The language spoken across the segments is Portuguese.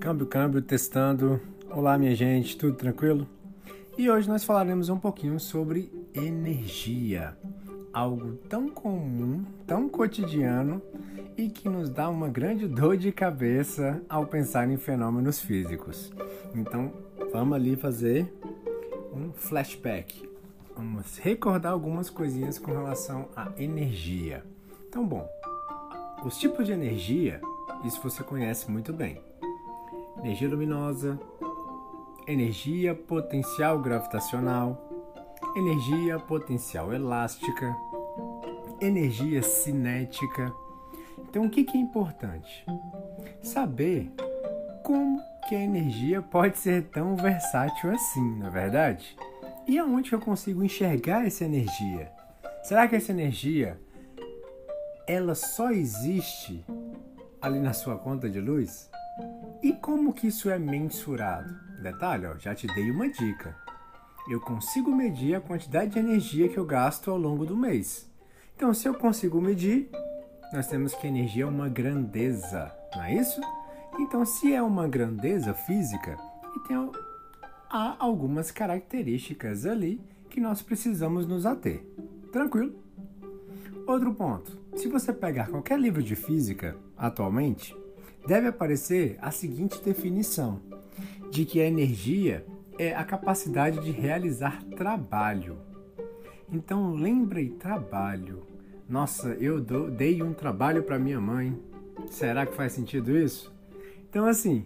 Câmbio, câmbio, testando. Olá, minha gente, tudo tranquilo? E hoje nós falaremos um pouquinho sobre energia. Algo tão comum, tão cotidiano e que nos dá uma grande dor de cabeça ao pensar em fenômenos físicos. Então, vamos ali fazer um flashback. Vamos recordar algumas coisinhas com relação à energia. Então, bom, os tipos de energia, isso você conhece muito bem energia luminosa, energia potencial gravitacional, energia potencial elástica, energia cinética. Então, o que é importante? Saber como que a energia pode ser tão versátil assim, na é verdade? E aonde eu consigo enxergar essa energia? Será que essa energia ela só existe ali na sua conta de luz? E como que isso é mensurado? Detalhe, ó, já te dei uma dica. Eu consigo medir a quantidade de energia que eu gasto ao longo do mês. Então, se eu consigo medir, nós temos que energia é uma grandeza, não é isso? Então, se é uma grandeza física, então há algumas características ali que nós precisamos nos ater. Tranquilo? Outro ponto: se você pegar qualquer livro de física atualmente, deve aparecer a seguinte definição: de que a energia é a capacidade de realizar trabalho. Então lembre trabalho. Nossa, eu dei um trabalho para minha mãe. Será que faz sentido isso? Então assim,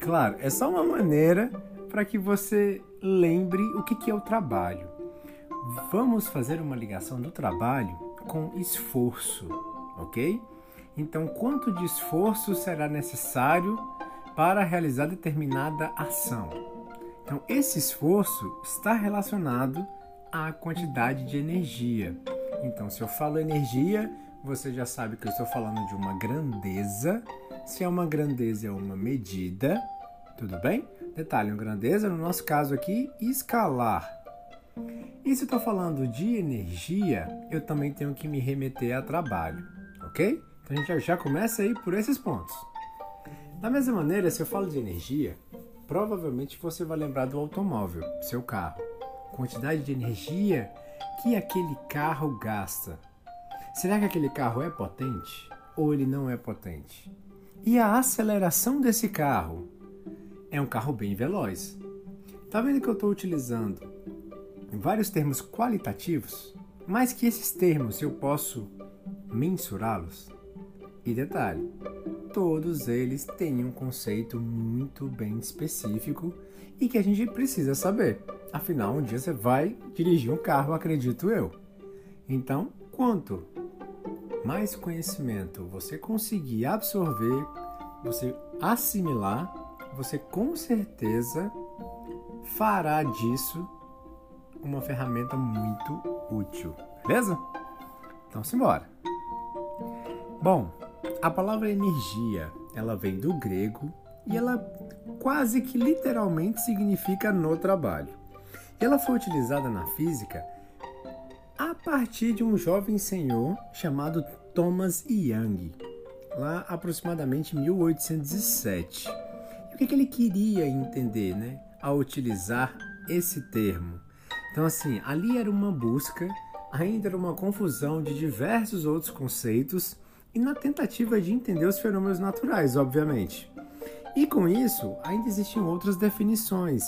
claro, é só uma maneira para que você lembre o que é o trabalho. Vamos fazer uma ligação do trabalho com esforço, ok? Então, quanto de esforço será necessário para realizar determinada ação? Então, esse esforço está relacionado à quantidade de energia. Então, se eu falo energia, você já sabe que eu estou falando de uma grandeza. Se é uma grandeza, é uma medida. Tudo bem? Detalhe, uma grandeza, no nosso caso aqui, escalar. E se eu estou falando de energia, eu também tenho que me remeter a trabalho, ok? Então a gente já começa aí por esses pontos. Da mesma maneira, se eu falo de energia, provavelmente você vai lembrar do automóvel, seu carro. Quantidade de energia que aquele carro gasta. Será que aquele carro é potente ou ele não é potente? E a aceleração desse carro? É um carro bem veloz. Tá vendo que eu estou utilizando vários termos qualitativos, mas que esses termos eu posso mensurá-los? E detalhe, todos eles têm um conceito muito bem específico e que a gente precisa saber. Afinal, um dia você vai dirigir um carro, acredito eu. Então, quanto mais conhecimento você conseguir absorver, você assimilar, você com certeza fará disso uma ferramenta muito útil, beleza? Então, simbora. Bom, a palavra energia, ela vem do grego e ela quase que literalmente significa no trabalho. Ela foi utilizada na física a partir de um jovem senhor chamado Thomas Young, lá aproximadamente 1807. E o que, que ele queria entender, né, ao utilizar esse termo? Então, assim, ali era uma busca, ainda era uma confusão de diversos outros conceitos e na tentativa de entender os fenômenos naturais, obviamente. E com isso, ainda existiam outras definições: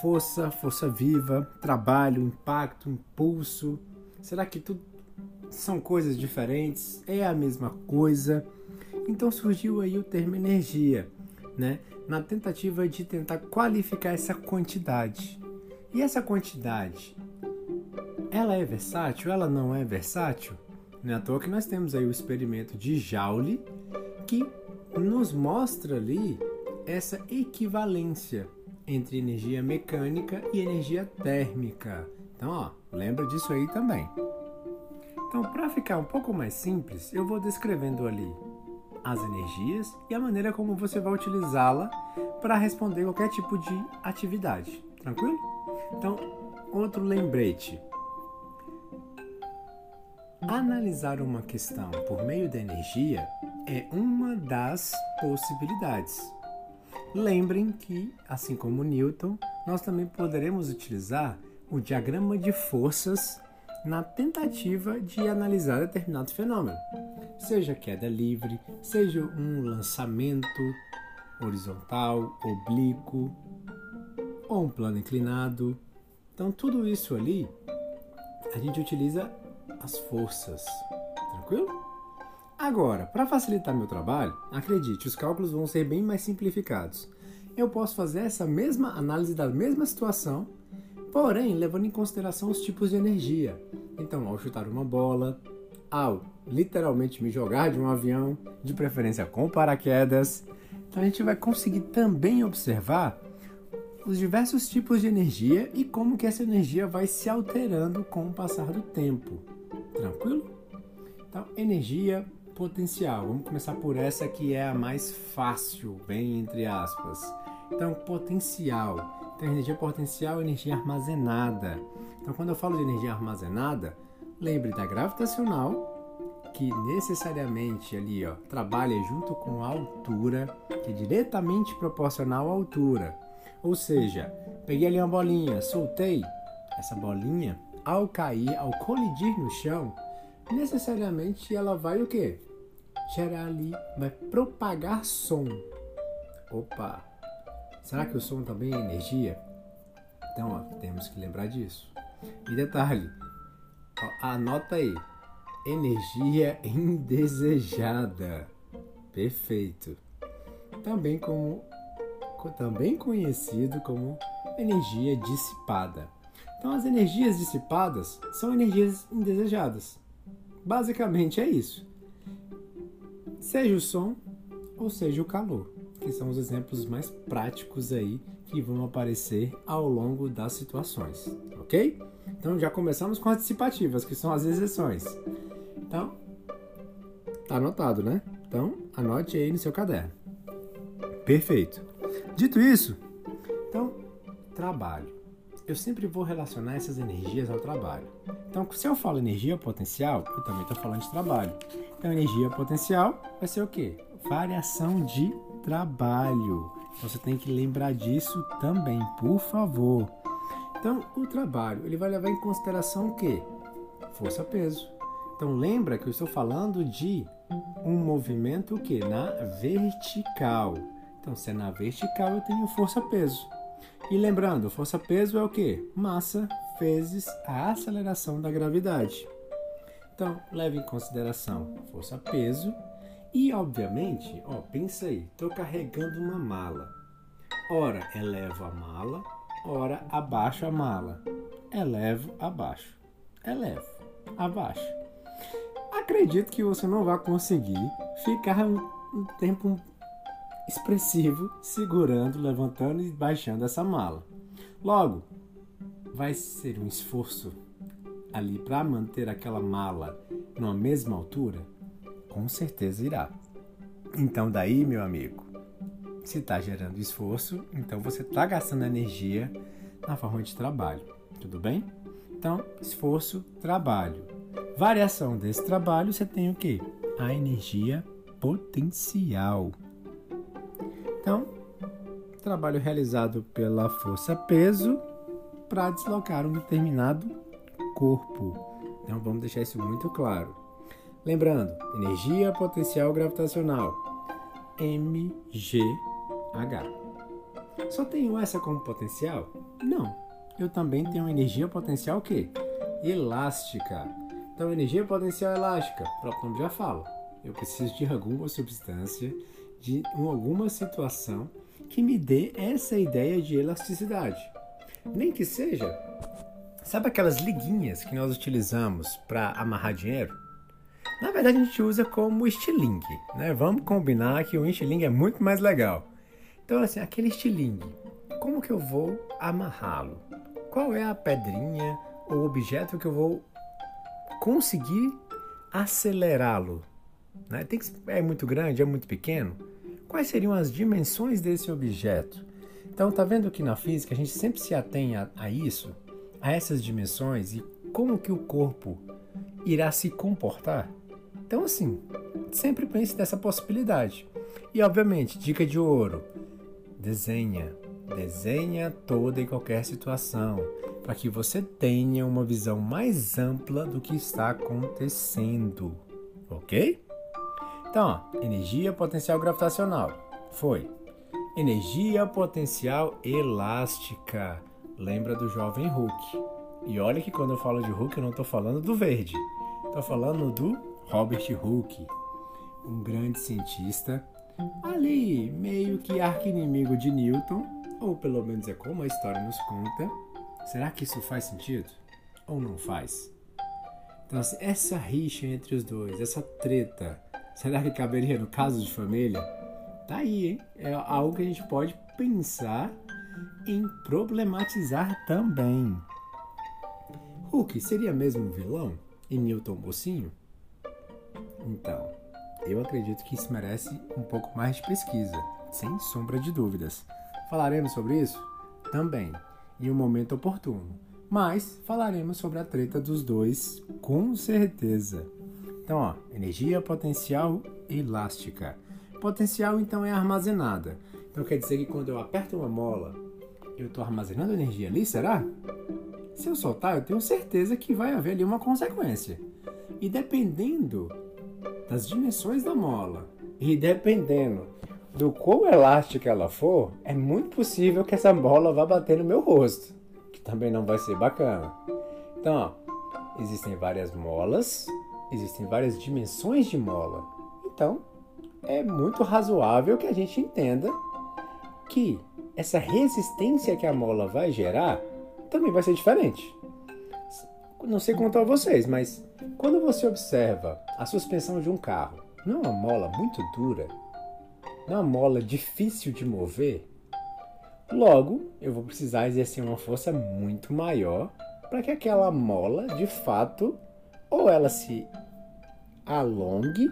força, força viva, trabalho, impacto, impulso. Será que tudo são coisas diferentes? É a mesma coisa? Então surgiu aí o termo energia, né? Na tentativa de tentar qualificar essa quantidade. E essa quantidade, ela é versátil? Ela não é versátil? Não é à toa que nós temos aí o experimento de Joule que nos mostra ali essa equivalência entre energia mecânica e energia térmica. Então, ó, lembra disso aí também. Então, para ficar um pouco mais simples, eu vou descrevendo ali as energias e a maneira como você vai utilizá-la para responder qualquer tipo de atividade. Tranquilo? Então, outro lembrete. Analisar uma questão por meio da energia é uma das possibilidades. Lembrem que, assim como Newton, nós também poderemos utilizar o diagrama de forças na tentativa de analisar determinado fenômeno, seja queda livre, seja um lançamento horizontal, oblíquo ou um plano inclinado. Então, tudo isso ali a gente utiliza as forças, tranquilo? Agora, para facilitar meu trabalho, acredite, os cálculos vão ser bem mais simplificados. Eu posso fazer essa mesma análise da mesma situação, porém levando em consideração os tipos de energia. Então, ao chutar uma bola, ao literalmente me jogar de um avião, de preferência com paraquedas, então a gente vai conseguir também observar os diversos tipos de energia e como que essa energia vai se alterando com o passar do tempo. Tranquilo? Então, energia potencial. Vamos começar por essa que é a mais fácil, bem entre aspas. Então, potencial. Então, energia potencial é energia armazenada. Então, quando eu falo de energia armazenada, lembre da gravitacional, que necessariamente ali ó, trabalha junto com a altura, que é diretamente proporcional à altura. Ou seja, peguei ali uma bolinha, soltei essa bolinha, ao cair, ao colidir no chão, necessariamente ela vai o quê? Gerar ali, vai propagar som. Opa! Será que o som também é energia? Então, ó, temos que lembrar disso. E detalhe, ó, anota aí, energia indesejada. Perfeito. Também como também conhecido como energia dissipada. Então, as energias dissipadas são energias indesejadas. Basicamente é isso. Seja o som ou seja o calor, que são os exemplos mais práticos aí que vão aparecer ao longo das situações, ok? Então já começamos com as dissipativas, que são as exceções. Então, tá anotado, né? Então, anote aí no seu caderno. Perfeito. Dito isso, então, trabalho eu sempre vou relacionar essas energias ao trabalho. Então, se eu falo energia potencial, eu também estou falando de trabalho. Então, energia potencial vai ser o quê? Variação de trabalho. Então, você tem que lembrar disso também, por favor. Então, o trabalho, ele vai levar em consideração o quê? Força-peso. Então, lembra que eu estou falando de um movimento que na vertical. Então, se é na vertical, eu tenho força-peso. E lembrando, força-peso é o que? Massa vezes a aceleração da gravidade. Então, leve em consideração força-peso e, obviamente, ó, pensa aí, estou carregando uma mala. Ora, elevo a mala, ora, abaixo a mala. Elevo, abaixo. Elevo, abaixo. Acredito que você não vai conseguir ficar um, um tempo expressivo segurando, levantando e baixando essa mala. Logo, vai ser um esforço ali para manter aquela mala numa mesma altura? Com certeza irá. Então, daí, meu amigo, se está gerando esforço, então você está gastando energia na forma de trabalho. Tudo bem? Então, esforço, trabalho. Variação desse trabalho, você tem o que? A energia potencial. Então, trabalho realizado pela força-peso para deslocar um determinado corpo. Então, vamos deixar isso muito claro. Lembrando, energia potencial gravitacional, MGH. Só tenho essa como potencial? Não. Eu também tenho energia potencial o quê? Elástica. Então, energia potencial elástica, próprio nome já fala. Eu preciso de alguma substância de alguma situação que me dê essa ideia de elasticidade. Nem que seja, sabe aquelas liguinhas que nós utilizamos para amarrar dinheiro? Na verdade, a gente usa como estilingue, né? Vamos combinar que o estilingue é muito mais legal. Então, assim, aquele estilingue, como que eu vou amarrá-lo? Qual é a pedrinha ou objeto que eu vou conseguir acelerá-lo? Né? Tem que, é muito grande, é muito pequeno? Quais seriam as dimensões desse objeto? Então, tá vendo que na física a gente sempre se atém a, a isso, a essas dimensões e como que o corpo irá se comportar? Então, assim, sempre pense nessa possibilidade. E, obviamente, dica de ouro: desenha. Desenha toda e qualquer situação para que você tenha uma visão mais ampla do que está acontecendo, ok? Então, ó, energia potencial gravitacional foi energia potencial elástica. Lembra do jovem Hulk? E olha que quando eu falo de Hulk, eu não estou falando do verde, estou falando do Robert Hooke, um grande cientista, ali meio que arqui-inimigo de Newton, ou pelo menos é como a história nos conta. Será que isso faz sentido? Ou não faz? Então, assim, essa rixa entre os dois, essa treta, será que caberia no caso de família? Tá aí, hein? É algo que a gente pode pensar em problematizar também. Hulk seria mesmo um vilão? E Newton mocinho? Então, eu acredito que isso merece um pouco mais de pesquisa, sem sombra de dúvidas. Falaremos sobre isso? Também, em um momento oportuno. Mas falaremos sobre a treta dos dois, com certeza. Então, ó, energia potencial elástica. Potencial, então, é armazenada. Então, quer dizer que quando eu aperto uma mola, eu estou armazenando energia ali, será? Se eu soltar, eu tenho certeza que vai haver ali uma consequência. E dependendo das dimensões da mola e dependendo do quão elástica ela for, é muito possível que essa bola vá bater no meu rosto, que também não vai ser bacana. Então, ó, existem várias molas, existem várias dimensões de mola. Então, é muito razoável que a gente entenda que essa resistência que a mola vai gerar também vai ser diferente. Não sei quanto a vocês, mas quando você observa a suspensão de um carro, não é uma mola muito dura? Não é uma mola difícil de mover? Logo, eu vou precisar exercer uma força muito maior para que aquela mola, de fato, ou ela se alongue,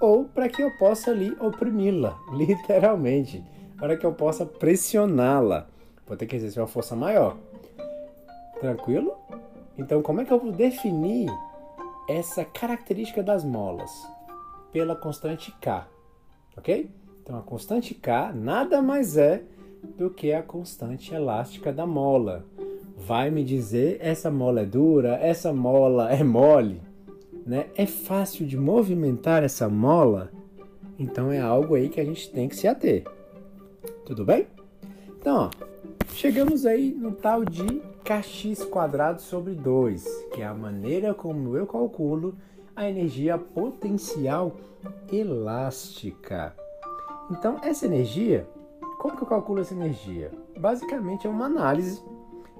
ou para que eu possa ali oprimi-la, literalmente, para que eu possa pressioná-la. Vou ter que exercer uma força maior. Tranquilo? Então, como é que eu vou definir essa característica das molas? Pela constante K, ok? Então, a constante K nada mais é do que a constante elástica da mola. Vai me dizer essa mola é dura, essa mola é mole, né? É fácil de movimentar essa mola, então é algo aí que a gente tem que se ater. Tudo bem? Então, ó, chegamos aí no tal de kx quadrado sobre 2, que é a maneira como eu calculo a energia potencial elástica. Então, essa energia, como que eu calculo essa energia? Basicamente é uma análise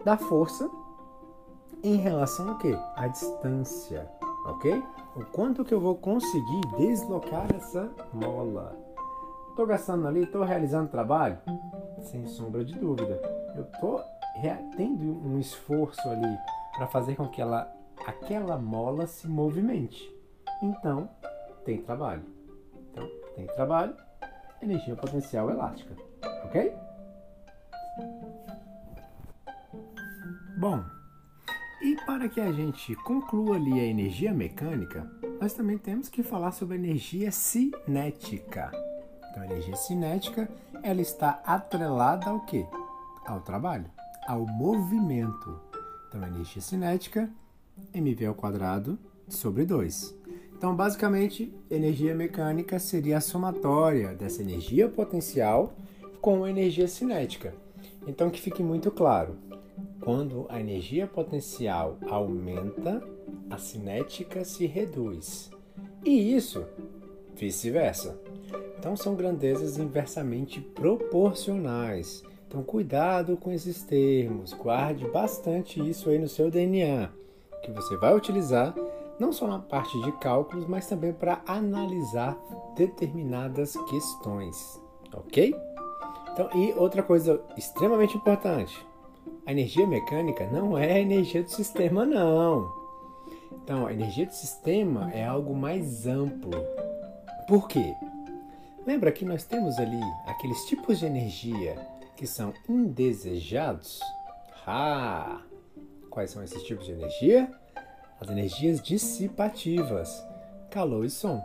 da força em relação ao que? A distância, ok? O quanto que eu vou conseguir deslocar essa mola. Estou gastando ali, estou realizando trabalho? Sem sombra de dúvida. Eu estou tendo um esforço ali para fazer com que ela, aquela mola se movimente. Então, tem trabalho. Então, tem trabalho, energia potencial elástica. Ok? Bom, e para que a gente conclua ali a energia mecânica, nós também temos que falar sobre a energia cinética. Então, a energia cinética, ela está atrelada ao quê? Ao trabalho ao movimento. Então, energia cinética, mv ao quadrado sobre 2. Então, basicamente, energia mecânica seria a somatória dessa energia potencial com a energia cinética. Então, que fique muito claro, quando a energia potencial aumenta, a cinética se reduz. E isso vice-versa. Então, são grandezas inversamente proporcionais. Então, cuidado com esses termos, guarde bastante isso aí no seu DNA, que você vai utilizar não só na parte de cálculos, mas também para analisar determinadas questões, ok? Então, e outra coisa extremamente importante: a energia mecânica não é a energia do sistema, não. Então, a energia do sistema é algo mais amplo. Por quê? Lembra que nós temos ali aqueles tipos de energia que são indesejados? Ah! Quais são esses tipos de energia? As energias dissipativas, calor e som.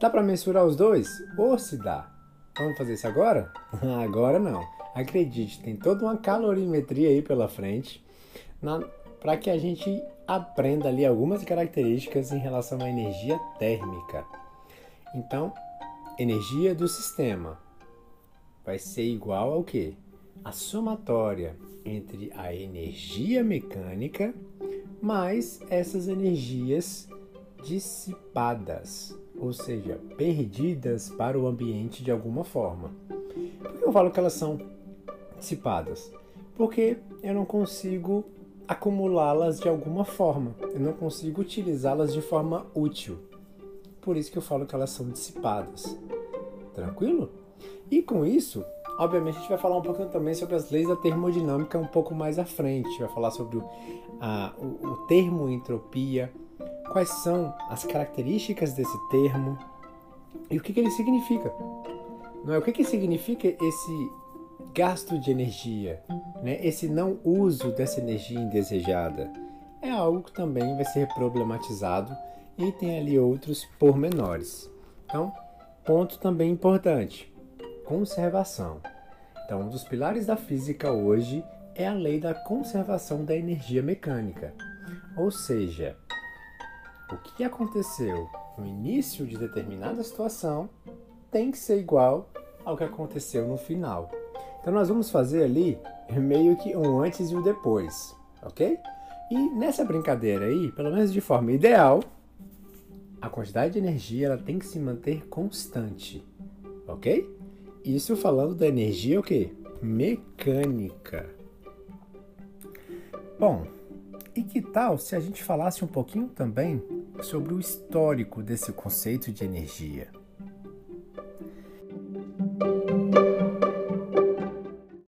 Dá para mensurar os dois? Ou se dá? Vamos fazer isso agora? agora não. Acredite, tem toda uma calorimetria aí pela frente para que a gente aprenda ali algumas características em relação à energia térmica. Então, energia do sistema vai ser igual ao que? A somatória entre a energia mecânica mais essas energias dissipadas, ou seja, perdidas para o ambiente de alguma forma. Por que eu falo que elas são dissipadas? Porque eu não consigo acumulá-las de alguma forma, eu não consigo utilizá-las de forma útil. Por isso que eu falo que elas são dissipadas. Tranquilo? E com isso, obviamente a gente vai falar um pouquinho também sobre as leis da termodinâmica um pouco mais à frente. Vai falar sobre o, a, o, o termo entropia, quais são as características desse termo e o que, que ele significa. Não é o que, que significa esse gasto de energia, né? esse não uso dessa energia indesejada. É algo que também vai ser problematizado e tem ali outros pormenores. Então, ponto também importante: conservação. Então, um dos pilares da física hoje é a lei da conservação da energia mecânica. Ou seja, o que aconteceu no início de determinada situação tem que ser igual ao que aconteceu no final. Então nós vamos fazer ali meio que um antes e um depois, ok? E nessa brincadeira aí, pelo menos de forma ideal, a quantidade de energia ela tem que se manter constante, ok? Isso falando da energia o quê? Mecânica. Bom, e que tal se a gente falasse um pouquinho também sobre o histórico desse conceito de energia?